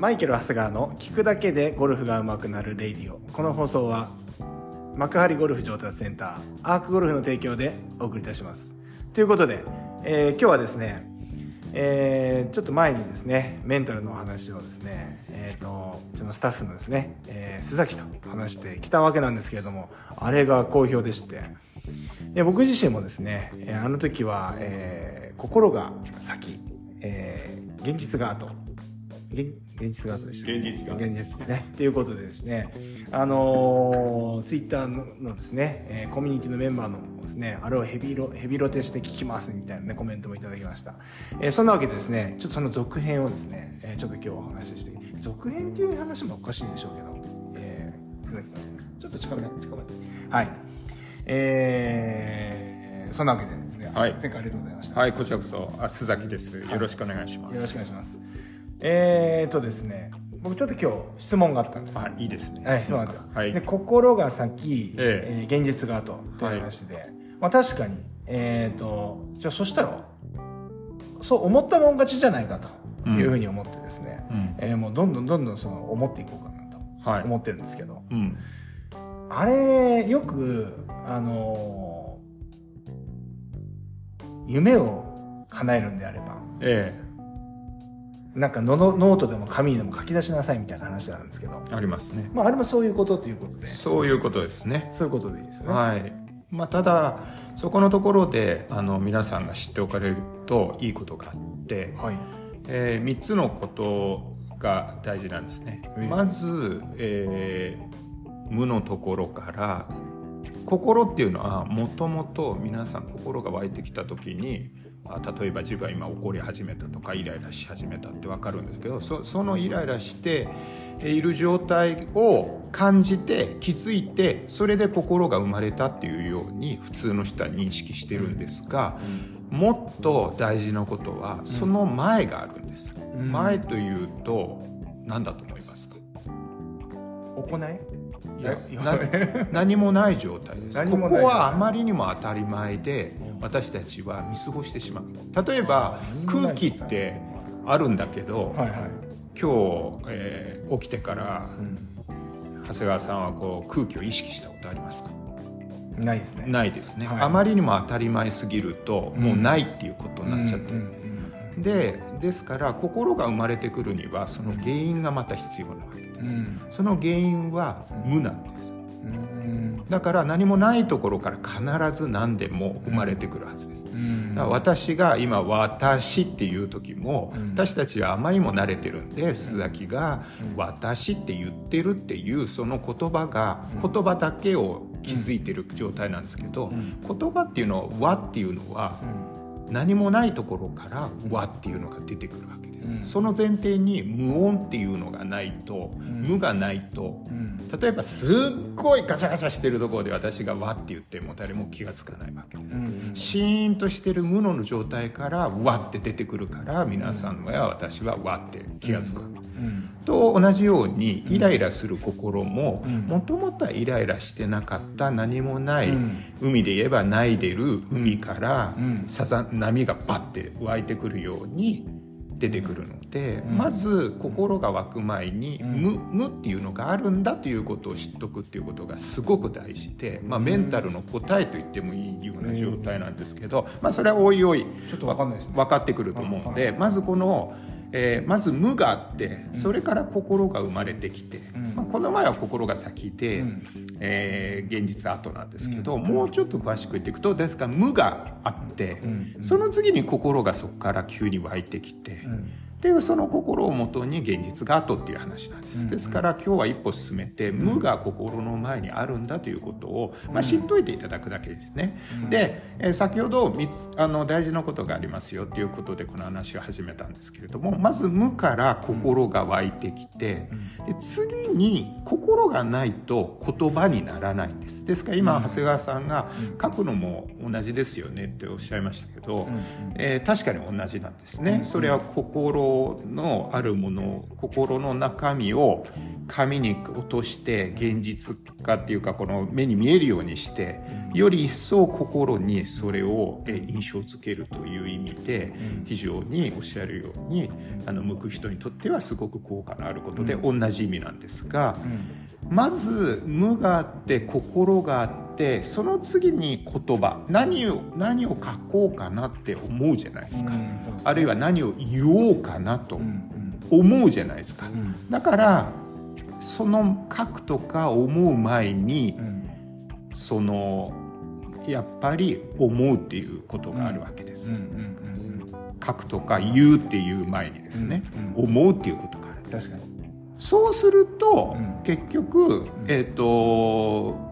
マイケル・長谷川の聞くだけでゴルフが上手くなるレイディオ。この放送は幕張ゴルフ上達センターアークゴルフの提供でお送りいたします。ということで、えー今日はですね、えーちょっと前にですねメンタルのお話をですねえっ、とうちのスタッフのですね、えー須崎と話してきたわけなんですけれどもあれが好評でして。で僕自身もですねあの時は、えー心が先、えー現実が後。現現実が後でした現実が。現実ね。ということでですねあのツイッターののですね、えーコミュニティのメンバーのですねあれをヘビロヘビロテして聞きますみたいなねコメントもいただきました、えーそんなわけでですねちょっとその続編をですね、えーちょっと今日お話しして続編っていう話もおかしいんでしょうけど、えー、鈴木さん。ちょっと近め近め。はい。えー、そんなわけでですね、はい。前回ありがとうございました。はい、こちらこそ、あ、須崎です。よろしくお願いしまよろしす。くお願いします。えーとですね、僕ちょっと今日質問があったんですよ。あ、いいですね。はい、そうなんですよ。はいで、心が先、ええー現実が後という話で、まあ確かに、えーと、じゃあそしたら、そう思ったもん勝ちじゃないかというふうに思ってですね、うんえーもうどんどんどんどんその思っていこうかなとはい。思ってるんですけど、うん。あれ、よく、あのー夢を叶えるんであれば、えなんかののノートでも紙でも書き出しなさいみたいな話なんですけど、えありますね。まあ、あれもそういうことということで、そういうことですね。そういうことでいいですよね。はい。まあ、ただ、そこのところで、あの、皆さんが知っておかれるといいことがあって、はい。えー、3つのことが大事なんですね。ええまず、えー無のところから心っていうのはもともと皆さん心が湧いてきた時にあ例えば自分は今怒り始めたとかイライラし始めたって分かるんですけどそそのイライラしている状態を感じて気づいてそれで心が生まれたっていうように普通の人は認識してるんですが、もっと大事なことはその前があるんです、うん。前というと何だと思いますか？行い？何もない状態です。ここはあまりにも当たり前で私たちは見過ごしてしまう。例えば空気ってあるんだけど、はいはい。今日、えー起きてから長谷川さんはこう空気を意識したことありますか？ないですね。ないですね、はい。あまりにも当たり前すぎるともうないっていうことになっちゃって。る、うんうん。でですから心が生まれてくるにはその原因がまた必要なわけでうん。うんその原因は無なんです。うん。だから何もないところから必ず何でも生まれてくるはずです、うん。だから私が今「私」っていう時も、うん。私たちはあまりにも慣れてるんで須崎がうん「私」って言ってるっていうその言葉がうん。言葉だけを気づいてる状態なんですけど、うん。言葉っていうのは「和」っていうのは何もないところから「和」っていうのが出てくるわけその前提に無音っていうのがないと、ん。無がないとうん。例えばすっごいガチャガチャしてるところで私が「わ」って言っても誰も気が付かないわけです、うんシーンとしてる無の状態から「わ」って出てくるから皆さんや私は「わ」って気が付くと同じようにイライラする心もうん。もともとはイライラしてなかった何もない、うん。海で言えばないでる海からうん。さざ波がバッて湧いてくるように出てくるので、うん。まず心が湧く前にうん。無無っていうのがあるんだということを知っとくっていうことがすごく大事で、まあ、メンタルの答えと言ってもいいような状態なんですけど、まあ、それはおいおいちょっとわかんないですね。分かってくると思うので、まずこの、えーまず無があってそれから心が生まれてきて、うん。まあ、この前は心が先で、うん。えー現実後なんですけど、うん。もうちょっと詳しく言っていくとですから無があって、うん。その次に心がそこから急に湧いてきて、うんでその心をもとに現実が後っていう話なんです、うんですから今日は一歩進めて、無が心の前にあるんだということを、まあ、知っといていただくだけですね、うん。で、えー先ほどあの大事なことがありますよということでこの話を始めたんですけれどもまず無から心が湧いてきて、で次に心がないと言葉にならないんです。ですから今、うん。長谷川さんがうん。書くのも同じですよねっておっしゃいましたけど、うんえー確かに同じなんですね、うん。それは心心のあるもの心の中身を紙に落として現実化っていうかこの目に見えるようにしてより一層心にそれを印象づけるという意味で非常におっしゃるようにあの向く人にとってはすごく効果のあることで同じ意味なんですがまず無があって心があってその次に言葉何を何を書こうかなって思うじゃないですか。あるいは何を言おうかなと思うじゃないですか。だからその書くとか思う前に、うん、そのやっぱり思うっていうことがあるわけです。書くとか言うっていう前にですね、うん。うん、思うっていうことがある。確かに。そうすると、うん、結局、えっ、ー、と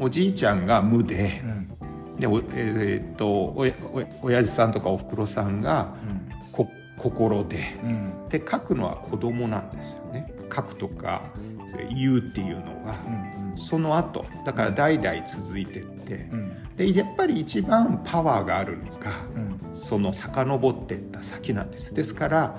おじいちゃんが無で、でおえー、っとおお親父さんとかおふくろさんが、こ心で、で書くのは子供なんですよね。書くとか言うっていうのは、その後だから代々続いてって、でやっぱり一番パワーがあるのが、その遡っていった先なんです。ですから、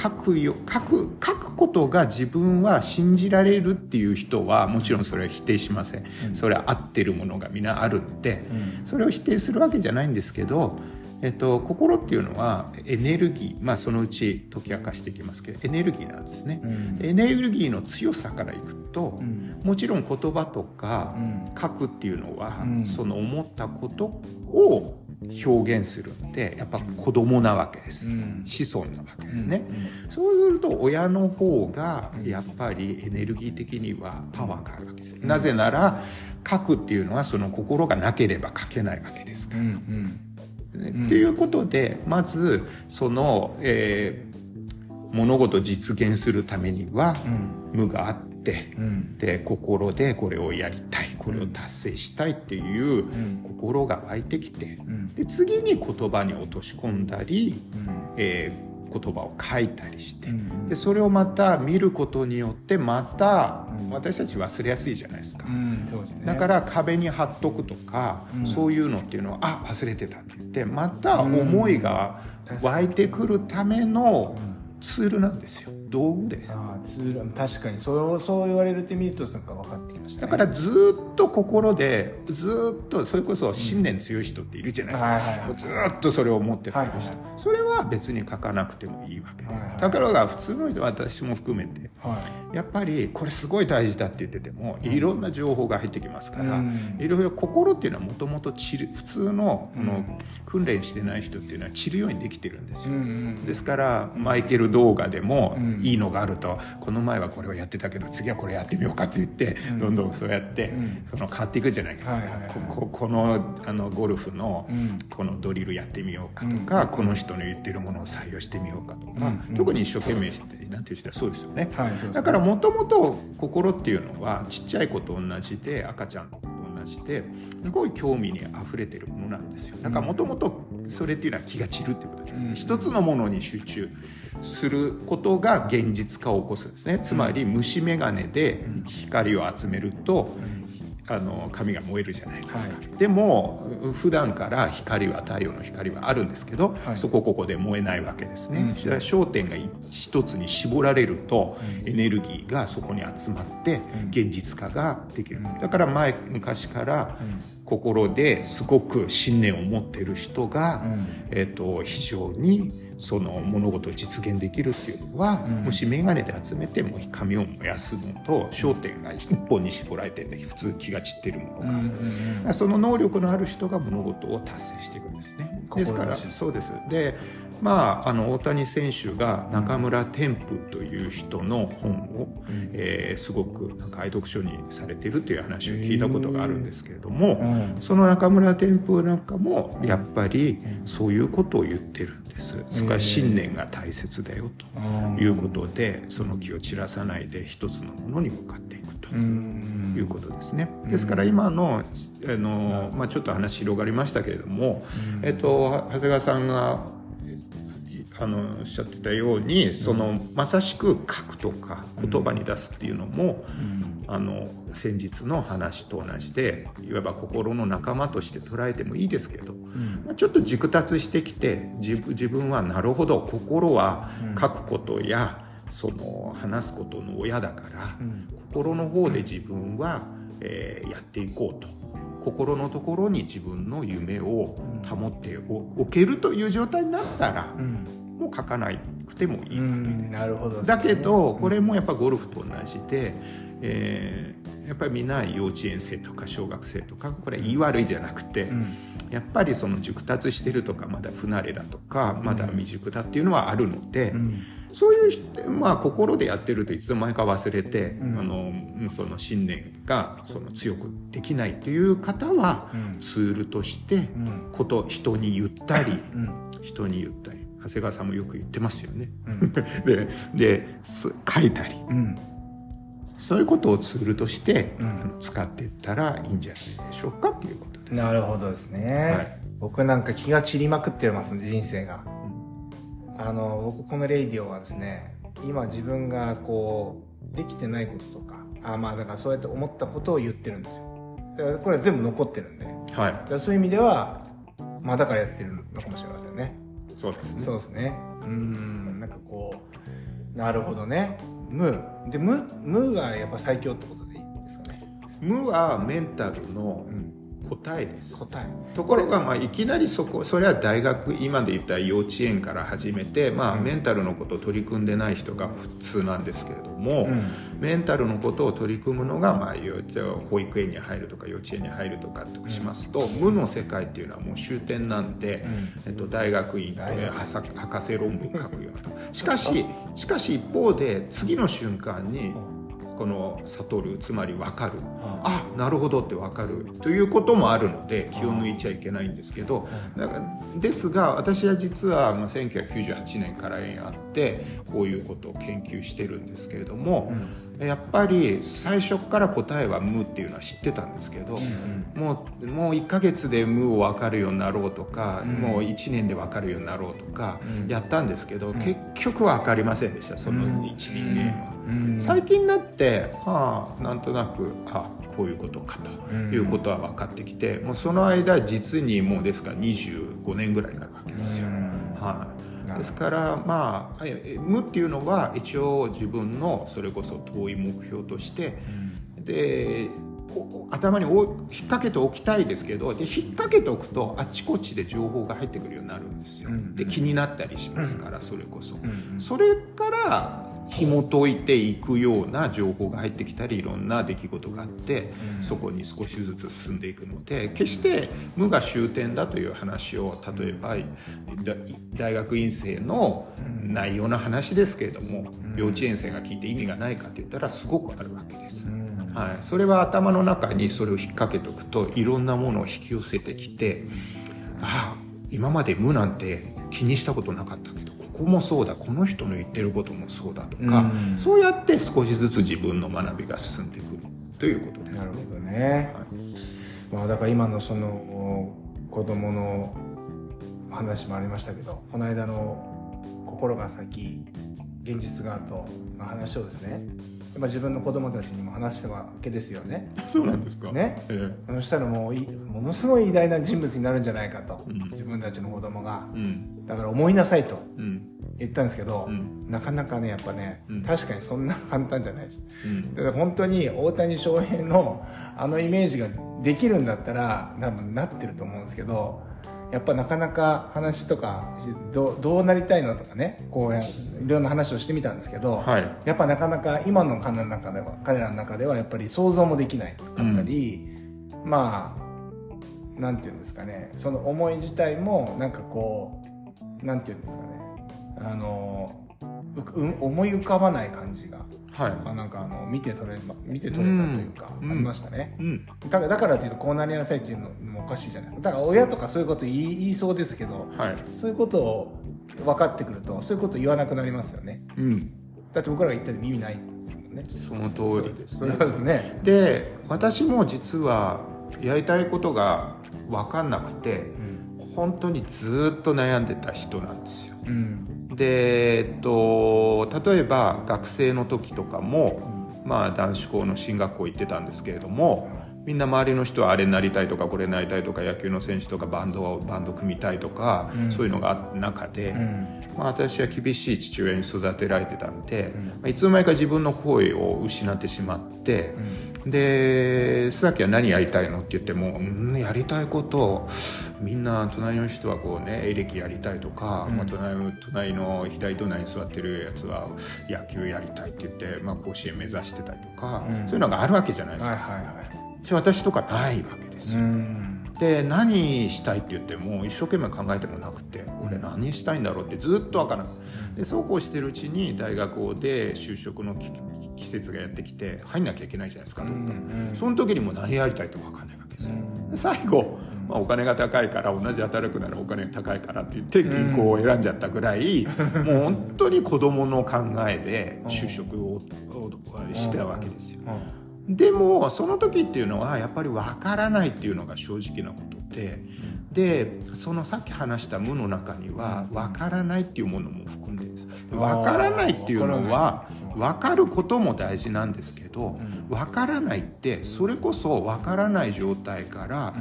書くよ書く書くことが自分は信じられるっていう人はもちろんそれは否定しません、それは合ってるものが皆あるって、それを否定するわけじゃないんですけどえっと、心っていうのはエネルギー、まあ、そのうち解き明かしていきますけどエネルギーなんですね、うん、エネルギーの強さからいくと、うん、もちろん言葉とか書くっていうのは、うん、その思ったことを表現するんでやっぱ子供なわけです、子孫なわけですね、そうすると親の方がやっぱりエネルギー的にはパワーがあるわけです、なぜなら書くっていうのはその心がなければ書けないわけですから。っていうことでまずその、えー、物事を実現するためには、無があって、うん、で心でこれをやりたいこれを達成したいっていう心が湧いてきて、うん、で次に言葉に落とし込んだり、うん、えー言葉を書いたりして、でそれをまた見ることによってまた、私たち忘れやすいじゃないですか、だから壁に貼っとくとか、そういうのっていうのはあ忘れてたって言ってまた思いが湧いてくるためのツールなんですよ。道具です。あツ確かに。そうそう言われるってみるとなんか分かってきました、ね、だからずっと心でずっとそれこそ信念強い人っているじゃないですか、ずっとそれを思ってる人、はいはい、それは別に書かなくてもいいわけで、はいはい、だからが普通の人私も含めて、はい、やっぱりこれすごい大事だって言っててもいろんな情報が入ってきますから、うん、いろいろ心っていうのはもともと普通のこの訓練してない人っていうのは散るようにできてるんですよ、うんうん、ですからマイケル動画でも、うんいいのがあると。この前はこれをやってたけど次はこれやってみようかって言って、うん、どんどんそうやって、うん、その変わっていくじゃないですか、ここのあのゴルフのこのドリルやってみようかとか、この人の言ってるものを採用してみようかとか、特に一生懸命してなんていう人はそうですよね。はい、だからもともと心っていうのはちっちゃい子と同じで赤ちゃんの子と同じですごい興味にあふれてるものなんですよ。だからもともとそれっていうのは気が散るっていうことで、一つのものに集中することが現実化を起こすんですね。つまり虫眼鏡で光を集めるとあの紙が燃えるじゃないですか、はい、でも普段から光は太陽の光はあるんですけど、はい、そこここで燃えないわけですね、うん、焦点が一つに絞られると、うん、エネルギーがそこに集まって現実化ができる、うん、だから前昔から心ですごく信念を持っている人が、えーと非常にその物事を実現できるっていうのは、うん、もし眼鏡で集めても紙を燃やすのと焦点が一本に絞られてるん普通気が散ってるものが、その能力のある人が物事を達成していくんですね。ですからそうです。でまあ、あの大谷選手が中村天風という人の本を、うん、えー、すごくなんか愛読書にされてるという話を聞いたことがあるんですけれども、うん、その中村天風なんかもやっぱりそういうことを言ってるんです。それから信念が大切だよということでその気を散らさないで一つのものに向かっていくということですね。ですから今のあの、まあ、ちょっと話広がりましたけれども、えっと、長谷川さんがあのおっしゃってたようにそのまさしく書くとか言葉に出すっていうのも、あの先日の話と同じでいわば心の仲間として捉えてもいいですけど、まあ、ちょっと熟達してきて自分自分はなるほど心は書くことや、その話すことの親だから、心の方で自分は、えーやっていこうと。心のところに自分の夢を保っておおけるという状態になったら、うん書かなくてもいいわけです。うんなるほど。だけどこれもやっぱゴルフと同じで、えーやっぱりみんな幼稚園生とか小学生とかこれ言い悪いじゃなくて、うん。やっぱりその熟達してるとかまだ不慣れだとかまだ未熟だっていうのはあるので、うん。そういう人まあ心でやってるといつの間にか忘れて、ん。あのその信念がその強くできないっていう方は、うん。ツールとしてうん。こと人に言ったり、うん。人に言ったり長谷川さんもよく言ってますよね。うん。でです書いたり。うん。そういうことをツールとして、うん。あの使っていったらいいんじゃないでしょうかっていうことです。なるほどですね、はい。僕なんか気が散りまくってますね人生が。あの僕このレイディオはですね今自分がこうできてないこととかあまあだからそうやって思ったことを言ってるんですよ。だからこれは全部残ってるんで。だはい、そういう意味ではまあだからやってるのかもしれませんねそうですね。そうですね。うーんなんかこうなるほどね。無。で無無がやっぱ最強ってことでいいんですかね。無はメンタルのうん答えです。答え。ところが、まあ、いきなりそこそれは大学今で言った幼稚園から始めて、まあ、うん。メンタルのことを取り組んでない人が普通なんですけれども、うん。メンタルのことを取り組むのが、まあ、幼稚保育園に入るとか幼稚園に入るとかとかしますと、無の世界っていうのはもう終点なんで、えっと、大学院と大学はさ博士論文書くような。しかししかし一方で次の瞬間にこの悟るつまり分かる。あなるほどって分かる。ということもあるので気を抜いちゃいけないんですけどですが私は実はまあ1998年から縁あってこういうことを研究してるんですけれども、やっぱり最初から答えは「無」っていうのは知ってたんですけど、もうもう1ヶ月で無を分かるようになろうとか、うん。もう1年で分かるようになろうとかうん。やったんですけど、ん。結局は分かりませんでしたその1人間は。うん。最近になってああ。なんとなくあこういうことかということは分かってきて、もうその間実にもうですから25年ぐらいになるわけですよ。はい、ですからまあえ無っていうのは一応自分のそれこそ遠い目標としてでお頭にお引っ掛けておきたいですけどで引っ掛けておくとあっちこっちで情報が入ってくるようになるんですよ。うん。で気になったりしますから、それこそ。うん。それから紐解いていくような情報が入ってきたりいろんな出来事があって、うん。そこに少しずつ進んでいくので決して無が終点だという話を例えばだ大学院生の内容の話ですけれども、うん。幼稚園生が聞いて意味がないかって言ったらすごくあるわけです。うん。はい、それは頭の中にそれを引っ掛けておくといろんなものを引き寄せてきて、ああ今まで無なんて気にしたことなかったけどここもそうだこの人の言ってることもそうだとか、うん。そうやって少しずつ自分の学びが進んでくる。ということです。なるほどね、はい。まあ、だから今のその子供の話もありましたけどこの間の心が先現実が後の話をですね。自分の子供たちにも話したわけですよね。そうなんですか。ね。えそしたらもういものすごい偉大な人物になるんじゃないかと、うん。自分たちの子供が。えうんだから思いなさいとうん。言ったんですけど、うん。なかなかねやっぱね、うん。確かにそんな簡単じゃないです。うん。だから本当に大谷翔平のあのイメージができるんだったら多分なってると思うんですけどやっぱなかなか話とかどうどうなりたいのとかねこうやいろんな話をしてみたんですけど、はい。やっぱなかなか今の彼らの中では彼らの中ではやっぱり想像もできないかったり、まあなんていうんですかねその思い自体もなんかこうなんていうんですかね。あの思い浮かばない感じが。はい。あなんかあの見て取れま見て取れたというか、うん。ありましたね、うん。だからだからというとこうなりなさいっていうのもおかしいじゃないですか。だから親とかそういうこと言い言いそうですけどはい。そういうことを分かってくるとそういうこと言わなくなりますよね。うん。だって僕らが言ったら意味ないですもんね。その通りですね。そうですね。で私も実はやりたいことが分かんなくてうん本当にずっと悩んでた人なんですよ。うんで、えっと、例えば学生の時とかも、まあ、男子校の進学校行ってたんですけれどもみんな周りの人はあれになりたいとかこれになりたいとか野球の選手とかバンドをバンド組みたいとか、うん。そういうのがあった中で、うん。まあ、私は厳しい父親に育てられてたんで、まあいつの間にか自分の声を失ってしまって、で須崎は何やりたいのって言っても、うん、やりたいことをみんな隣の人はこうねエレキやりたいとか、うん。まあ、隣の隣の左隣に座ってるやつは野球やりたいって言って、まあ、甲子園目指してたりとか、うん。そういうのがあるわけじゃないですはいか、はいはい私とかないわけですよ、うん。で何したいって言っても一生懸命考えてもなくて俺何したいんだろうってずっと分からないでそうこうしてるうちに大学で就職のき季節がやってきて入んなきゃいけないじゃないですか、どうんその時にも何やりたいとか分かんないわけですよ。最後、まあ、お金が高いから同じ働くならお金が高いからって言って銀行を選んじゃったぐらい、もう本当に子供の考えで就職ををしてたわけですよでもその時っていうのはやっぱり分からないっていうのが正直なことででそのさっき話した無の中には分からないっていうものも含んでるんです。分からないっていうのは分かることも大事なんですけど分からないってそれこそ分からない状態から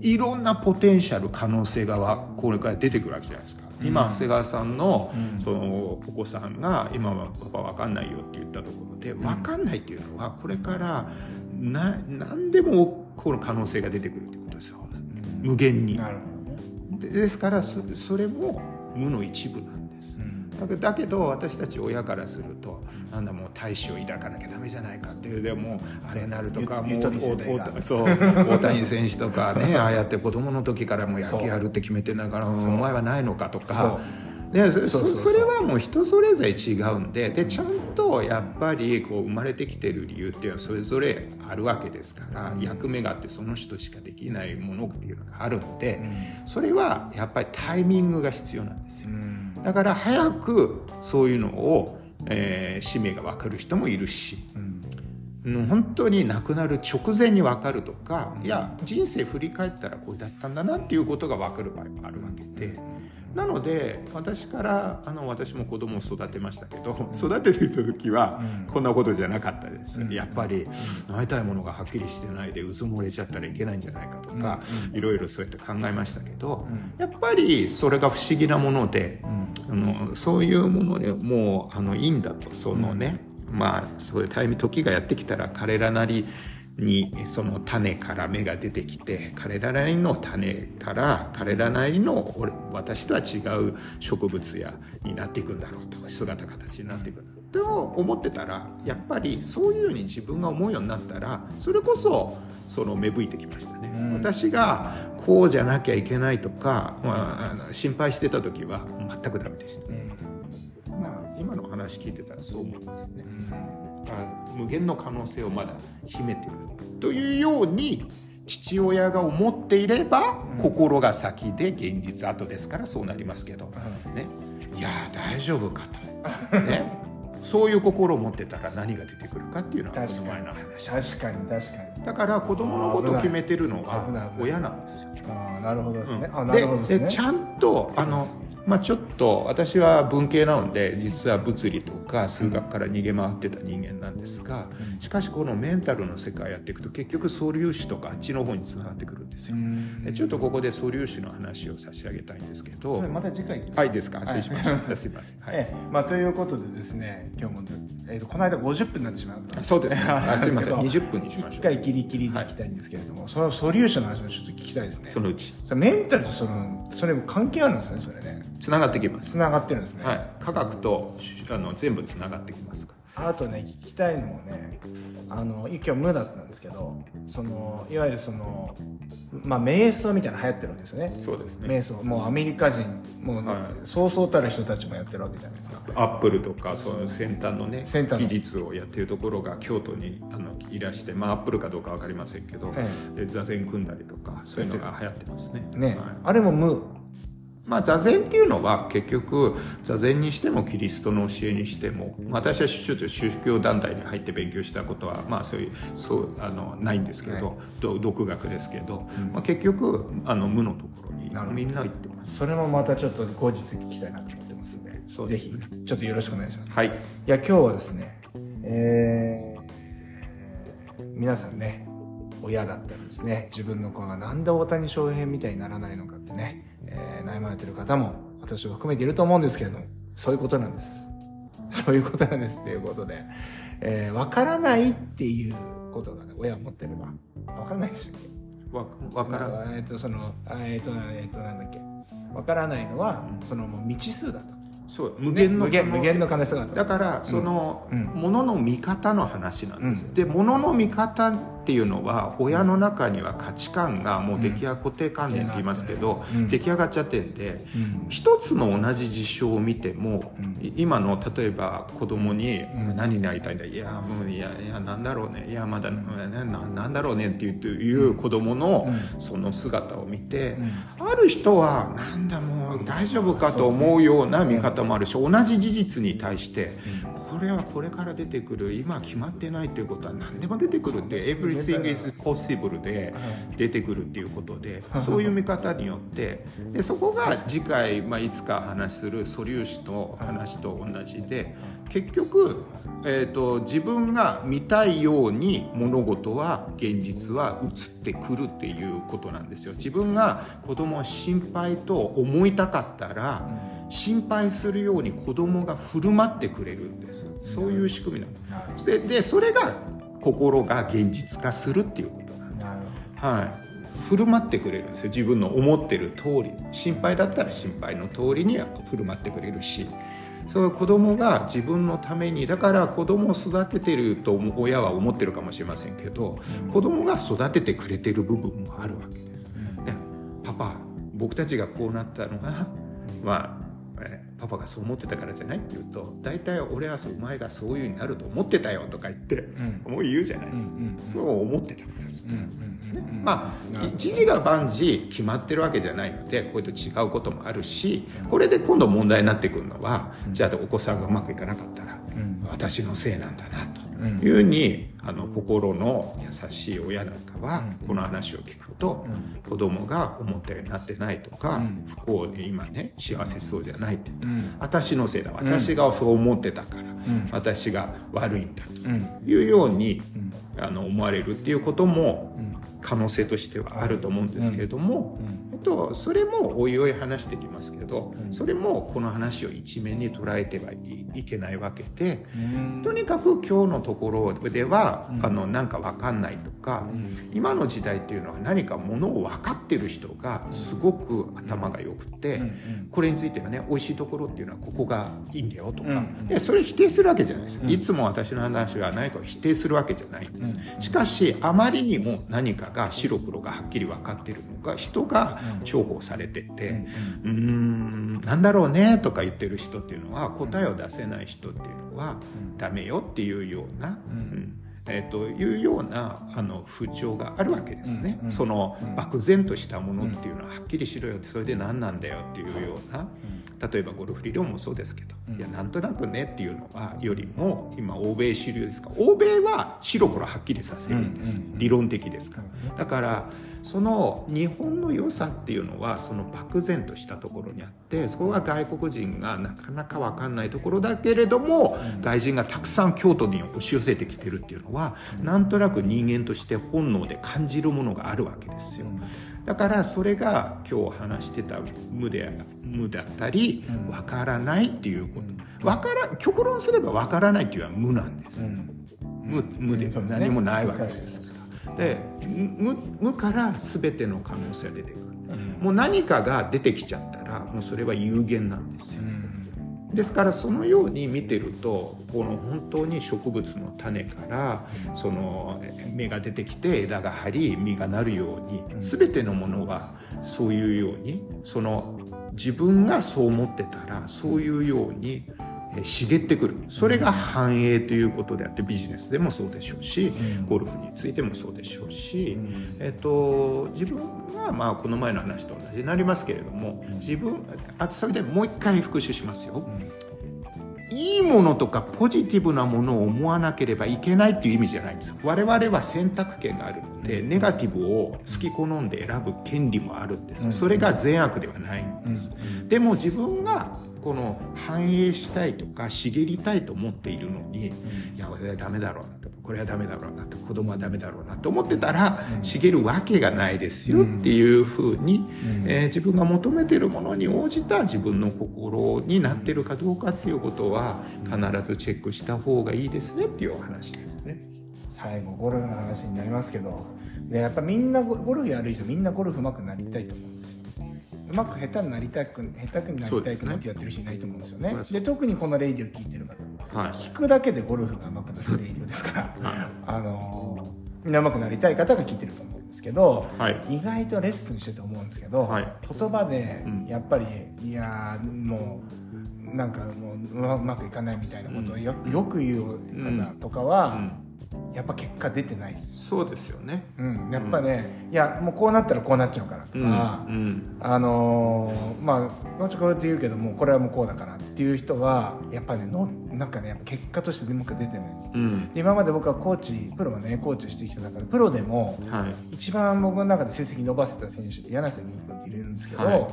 いろんなポテンシャル可能性がわこれから出てくるわけじゃないですか今長谷川さんのうん。そのお子さんが今はパパ分かんないよって言ったところで分かんないっていうのはこれからな何でも起こる可能性が出てくるってことですよ。無限に。でですからそそれも無の一部なんだけど私たち親からするとなんだもう大志を抱かなきゃダメじゃないかっていうでもあれなるとかもう 大谷選手とかねああやって子供の時からもう野球やるって決めてんだからお前はないのかとか。でそれはもう人それぞれ違うんででちゃんとやっぱりこう生まれてきてる理由っていうのはそれぞれあるわけですから役目があってその人しかできないものっていうのがあるんでそれはやっぱりタイミングが必要なんですよ。うんだから早くそういうのを、えー使命が分かる人もいるしうん本当に亡くなる直前に分かるとかいや人生振り返ったらこれだったんだなっていうことが分かる場合もあるわけで。なので私からあの私も子供を育てましたけど育てていた時はうん。こんなことじゃなかったです、うん。やっぱりなりたいものがはっきりしてないでうずもれちゃったらいけないんじゃないかとか、いろいろそうやって考えましたけど、うん。やっぱりそれが不思議なもので、うん。あのそういうものにもうあのいいんだとそのね、まあそういうタイミング時がやってきたら彼らなりにその種から芽が出てきて彼らなりの種から彼らなりの俺私とは違う植物やになっていくんだろうと姿形になっていくんだろうと思ってたらやっぱりそういうように自分が思うようになったらそれこそその芽吹いてきましたね、うん。私がこうじゃなきゃいけないとか、まああの、心配してた時は全くダメでした。うん。まあ、今の話聞いてたらそう思いますね。う。ん。あ無限の可能性をまだ秘めてるというように父親が思っていれば、うん。心が先で現実後ですからそうなりますけど、ね、いやー大丈夫かと、ね、そういう心を持ってたら何が出てくるかっていうのはこ確かにの前の話。確かに確かに。だから子供のことを決めてるのは親なんですよ。なるほどですね、うん。あなるほどですね。でちゃんとあの、まあ、ちょっと私は文系なので実は物理とか数学から逃げ回ってた人間なんですがしかしこのメンタルの世界やっていくと結局素粒子とかあっちの方につながってくるんですよ。でちょっとここで素粒子の話を差し上げたいんですけど。また次回はいですか？失礼しましはた。すいません、はい。ええ。まあ、ということでですね今日も、えー、とこの間50分になってしまったあそうですね。あ すいません。なんですけど20分にしましょう。一回ギリギリでいきたいんですけれども、その素粒子の話もちょっと聞きたいですね。そのうち。メンタルとそのそれも関係あるんですねそれねつながってきます、つながってるんですね、はい、科学とあの全部つながってきますあとね聞きたいのもねあの今日無だったんですけどそのいわゆるそのまあ瞑想みたいなの流行ってるわけですよね。そうですね。瞑想。もうアメリカ人もう、はい。そうそうたる人たちもやってるわけじゃないですか。アップルとかその先端のね先端の。技術をやってるところが京都にあのいらしてまあアップルかどうか分かりませんけど、え。で座禅組んだりとかそういうのが流行ってますね。ね、はい。あれも無まあ、座禅っていうのは結局座禅にしてもキリストの教えにしても私はちょっと宗教団体に入って勉強したことはまあそういうそうあのないんですけど、ど独学ですけど、まあ、結局あの無のところにみんな行ってます。それもまたちょっと後日聞きたいなと思ってますんでそうですぜひちょっとよろしくお願いします。はい。いや今日はですねえー皆さんね親だったらですね自分の子がなんで大谷翔平みたいにならないのかってね、えー悩まれてる方も私を含めていると思うんですけれどもそういうことなんです。そういうことなんです。ということで、えーわからないっていうことがね親を持ってればわからないでしたっけわわからん。えっとそのあえっとえっとなんだっけ。わからないのはそのもう未知数だとそう無限の無限可能性無限のだからその、うん。ものの見方の話なんです、うん。でものの見方っていうのは親の中には価値観がもう出来上が固定観念って言いますけど、うん出来上がっちゃってんでうん。一つの同じ事象を見ても、今の例えば子供にん。何になりたいんだ、いやもういやいやなんだろうね。いやまだ、ね、ななんだろうね。っていういう子供のうその姿を見て、うん。ある人はなんだもう大丈夫かと思うような見方もあるし同じ事実に対してこれはこれから出てくる今決まってないっていうことは何でも出てくるって everything is possible で出てくるっていうことでそういう見方によって。でそこが次回、まあ、いつか話する素粒子の話と同じで結局、えー、と自分が見たいように物事は現実は移ってくるっていうことなんですよ。自分が子供は心配と思いたかったら心配するように子供が振る舞ってくれるんです。そういう仕組みなのででそれが心が現実化するっていうことなんではい。振る舞ってくれるんですよ。自分の思ってる通り。心配だったら心配の通りには振る舞ってくれるし。そう子供が自分のためにだから子供を育ててると親は思ってるかもしれませんけど子供が育ててくれてる部分もあるわけです。でパパ僕たちがこうなったのがまあえパパがそう思ってたからじゃないって言うと大体俺はそうお前がそういう風になると思ってたよとか言って、ん。もう言うじゃないですか、そう思ってたからそうんうんうんまあ一時が万事決まってるわけじゃないのでこれと違うこともあるしこれで今度問題になってくるのはじゃあお子さんがうまくいかなかったらうん私のせいなんだなと。うん。いうふうにあの心の優しい親なんかはうん。この話を聞くと子供が思ったようになってないとかうん。不幸で今ね幸せそうじゃないってうん。私のせいだ。私がそう思ってたからん。私が悪いんだうん。というようにん。あの思われるっていうこともうん。可能性としてはあると思うんですけれども、と、それもおいおい話してきますけど、うん。それもこの話を一面に捉えてはいいけないわけで、うん。とにかく今日のところでは、うん。あのなんか分かんないとか、うん。今の時代っていうのは何かものを分かってる人がすごく頭が良くて、うん。これについてはね美味しいところっていうのはここがいいんだよとか、うん。でそれ否定するわけじゃないです、うん。いつも私の話が何かを否定するわけじゃないんです、うしかしあまりにも何かが白黒がはっきり分かってるのが人が重宝されててうーんなんだろうねとか言ってる人っていうのは答えを出せない人っていうのはダメよっていうような、うん。うん。えー、というようなあの風潮があるわけですね、うんうん。そのうん。漠然としたものっていうのははっきりしろよ。ってそれで何なんだよっていうような例えばゴルフ理論もそうですけど、うん。いやなんとなくねっていうのはよりも今欧米主流ですか？ら欧米は白黒はっきりさせるんです、うんうんうん。理論的ですから。だからその日本の良さっていうのはその漠然としたところにあってそこが外国人がなかなか分かんないところだけれども、外人がたくさん京都に押し寄せてきてるっていうのは、なんとなく人間として本能で感じるものがあるわけですよ。だからそれが今日話してた無で無だったりうん。分からないっていうこと。分から極論すれば分からないっていうのは無なんです。うん。無無で何もないわけですからで無無から全ての可能性が出てくる。もう何かが出てきちゃったらもうそれは有限なんですよ。ですからそのように見てるとこの本当に植物の種からその芽が出てきて枝が張り実がなるように全てのものはそういうようにその自分がそう思ってたらそういうように、えー茂ってくる。それが繁栄ということであってビジネスでもそうでしょうし、うん。ゴルフについてもそうでしょうし、うん。えっと、自分はまあこの前の話と同じになりますけれども自分あそれでもう一回復習しますよ。いいものとかポジティブなものを思わなければいけないっていう意味じゃないんです。我々は選択権があるのでネガティブを好き好んで選ぶ権利もあるんです。それが善悪ではないんです。でも自分がこの反映したいとか茂りたいと思っているのにいや俺はダメだろうなとこれはダメだろうなと子供はダメだろうなと思ってたら茂るわけがないですよっていうふうに、えー自分が求めているものに応じた自分の心になってるかどうかっていうことは必ずチェックした方がいいですねっていうお話ですね。最後ゴルフの話になりますけどでやっぱみんなゴゴルフやる以上みんなゴルフ上手くなりたいと思うんですまく下手になりたく下手くになりたいと思ってやってる人いないと思うんですよね。ですで特にこのレイディを聞いてる方。はい。聞くだけでゴルフが上手くなる。レイディオですから。はあのーみんな上手くなりたい方が聞いてると思うんですけどはい。意外とレッスンしてて思うんですけど、はい。言葉でうん。やっぱり、いやーもうなんかもううまうまくいかないみたいなことをよ,、よく言う方とかは、やっぱ結果出てないそうですよね。うん、やっぱね、いやもうこうなったらこうなっちゃうから。とうんか、うん。あのーまあ後こうやって言うけどもこれはもうこうだからっていう人はやっぱねのなんかねやっぱ結果としてうまく出てない。うん。で今まで僕はコーチプロのねコーチしてきた中でプロでもはい。一番僕の中で成績伸ばせた選手って柳瀬美樹君っているんですけど、はい。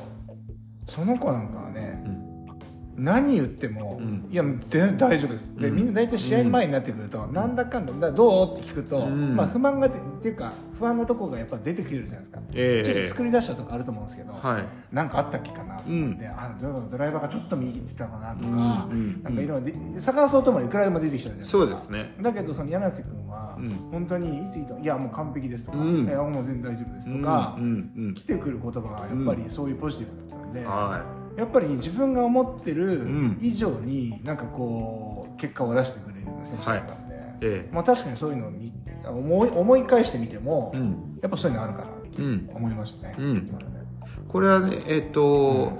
その子なんかはねうん何言っても、うん。いやで大丈夫です。でうん。みんな大体試合前になってくると、なんだかんだだどう？って聞くと、うん。まあ、不満がでっていうか不安なところがやっぱ出てくるじゃないですか、ええ。ちょっと作り出したとかあると思うんですけど、はい。なんかあったっけかな？と思って、あドドライバーがちょっと右行ってたかなとか、うん。うん。なんかいろいろで探そうともいくらでも出てきちゃうじゃないですか。そうですね。だけどその柳瀬君は、うん。本当にいついといやもう完璧ですとか、うん。いやもう全然大丈夫ですとか、うん。うん。来てくる言葉がやっぱりそういうポジティブだったんで、うんはやっぱり自分が思ってるん。以上になんかこう結果を出してくれる選手だったんで、い。えまあ、確かにそういうのを見思い思い返してみても、えうん。やっぱそういうのあるかなってうん。思いましたね。うん。今のねこれはねえっ、と、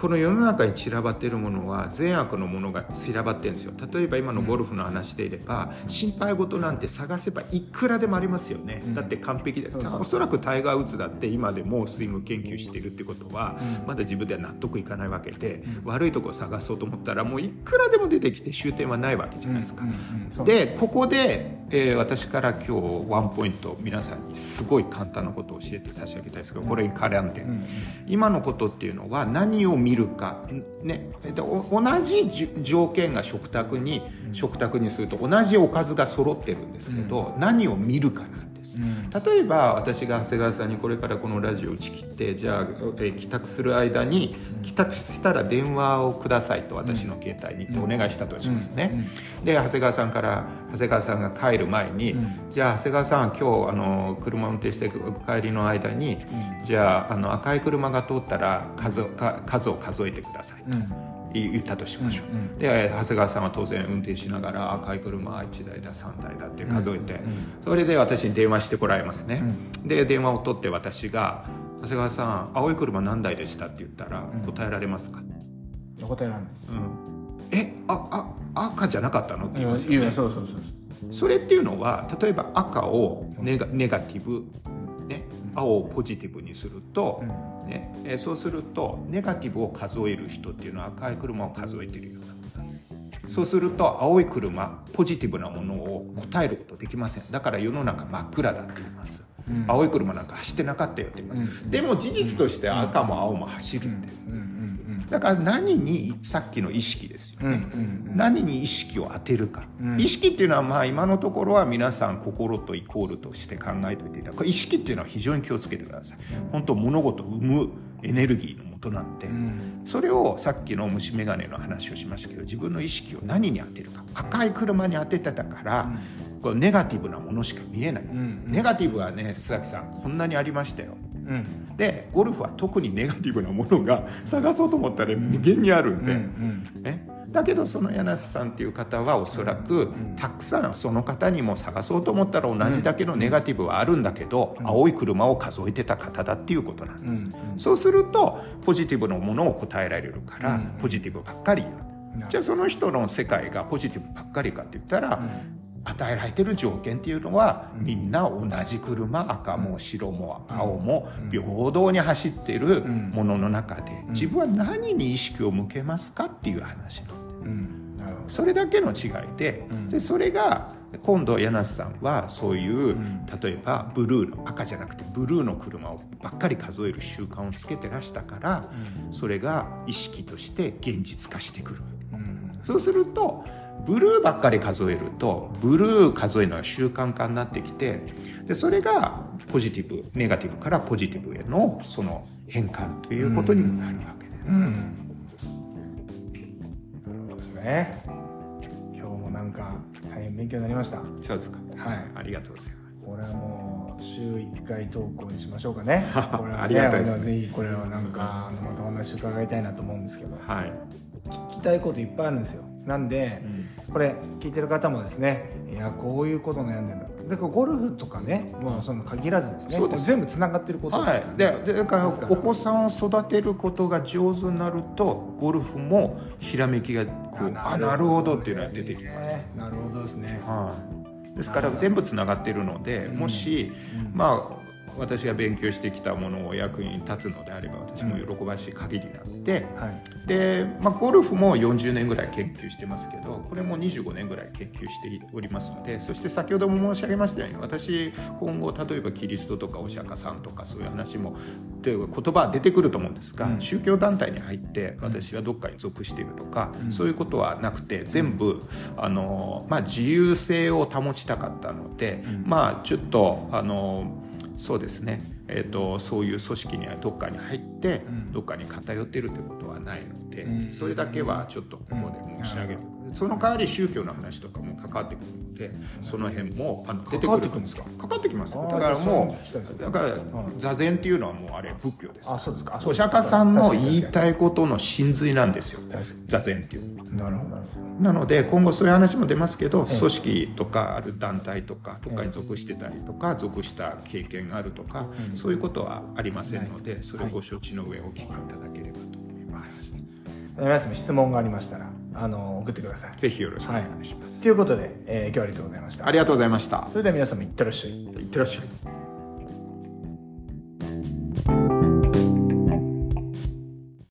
この世の中に散らばっているものは善悪のものが散らばってるんですよ。例えば今のゴルフの話でいれば、心配事なんて探せばいくらでもありますよね、うん。だって完璧でそうそうおそらくタイガー・ウッズだって今でもスイング研究してるってことは、うん。まだ自分では納得いかないわけで、うん。悪いとこ探そうと思ったらもういくらでも出てきて終点はないわけじゃないですか。でここで、えー私から今日ワンポイント皆さんにすごい簡単なことを教えて差し上げたいですけどこれに絡んで、うん。今のことっていうのは何を見るか、ね、同じ条件が食卓に食卓にすると同じおかずが揃ってるんですけど、何を見るかなんです。うん。例えば私が長谷川さんにこれからこのラジオを打ち切ってじゃあ、えー帰宅する間に帰宅したら電話をくださいと私の携帯にってお願いしたとしますね、で長谷川さんから長谷川さんが帰る前に、うん。じゃあ長谷川さん今日あの車運転して帰りの間に、じゃああの赤い車が通ったら数か数を数えてくださいと。うん言言ったとしましょう、うんうん。で長谷川さんは当然運転しながら赤い車は1台だ3台だって数えて、うんそれで私に電話してこられますね、うで電話を取って私が「長谷川さん青い車何台でした?」って言ったらん答えられますか、お答えなんです。うん。えああ赤じゃなかったの？って言いますよね。いやそうそうそうそれっていうのは例えば赤をネガネガティブ、ね、青をポジティブにすると、ね。えーそうするとネガティブを数える人っていうのは赤い車を数えてるようなそうすると青い車ポジティブなものを答えることできません。だから世の中真っ暗だって言います、うん。青い車なんか走ってなかったよって言います、うん。でも事実として赤も青も走るって、うん。うんだから何にさっきの意識ですようんうんね、うん。何に意識を当てるか、うん。意識っていうのはまあ今のところは皆さん心とイコールとして考えておいていた意識っていうのは非常に気をつけてください。本当物事を生むエネルギーの元なんで、うん。それをさっきの虫眼鏡の話をしましたけど自分の意識を何に当てるか。赤い車に当ててたから、こうネガティブなものしか見えない、ん。ネガティブはね須崎さんこんなにありましたようん。でゴルフは特にネガティブなものが 探そうと思ったら無限にあるんで、うんね、だけどその柳瀬さんっていう方はおそらくたくさんその方にも探そうと思ったら同じだけのネガティブはあるんだけど、青い車を数えてた方だっていうことなんです、うんそうするとポジティブなものを答えられるから、うんポジティブばっかりじゃあその人の世界がポジティブばっかりかって言ったら、与えられてる条件っていうのは、みんな同じ車赤も白も青も平等に走ってるものの中で、自分は何に意識を向けますかっていう話なんで、それだけの違いで,、でそれが今度柳瀬さんはそういう、例えばブルーの赤じゃなくてブルーの車をばっかり数える習慣をつけてらしたから、それが意識として現実化してくる。そうするとブルーばっかり数えるとブルー数えるのが習慣化になってきてでそれがポジティブネガティブからポジティブへのその変換ということにもなるわけです。うん。そうですね。今日もなんか大変勉強になりました。そうですか。はい。ありがとうございます。これはもう週1回投稿にしましょうかね。これは、ね、ありがたいですぜひこれはなんかまたお話伺いたいなと思うんですけど。はい。聞きたいこといっぱいあるんですよなんで、これ聞いてる方もですねいやこういうこと悩んでるんだでゴルフとかねもうその限らずですねそうです。全部つながってることですはい、ででだからお子さんを育てることが上手になるとゴルフもひらめきがこうあなるほどっていうのが出てきます。ねなるほどですね。はい、ですから全部つながってるので、もし、まあ私が勉強してきたものを役に立つのであれば私も喜ばしい限りなので、はい。で、まあ、ゴルフも40年ぐらい研究してますけどこれも25年ぐらい研究しておりますのでそして先ほども申し上げましたように私今後例えばキリストとかお釈迦さんとかそういう話もっていう言葉は出てくると思うんですが、うん。宗教団体に入って私はどっかに属しているとか、そういうことはなくて全部あの、まあ、自由性を保ちたかったので、まあちょっとあのそうですね、えー、とそういう組織にはどっかに入って、うん。どっかに偏ってるということはないので、うん。それだけはちょっとここで申し上げて、その代わり宗教の話とかも関わってくるのでその辺もあの出てくるんですか？かかってきますだからもうだからうん。座禅っていうのはもうあれ仏教です。あそうですか。お釈迦さんの言いたいことの真髄なんですよ。座禅っていう。なるほどなので今後そういう話も出ますけど、ええ。組織とかある団体とかどっかに属してたりとか、属した経験があるとか、うん。そういうことはありませんので、はい。それをご承知の上お聞きいただければと思います、質問がありましたらあの送ってください。ぜひよろしくお願いします、はい、ということで、えー、今日はありがとうございました。ありがとうございました。それでは皆様いってらっしゃい。いってらっしゃい。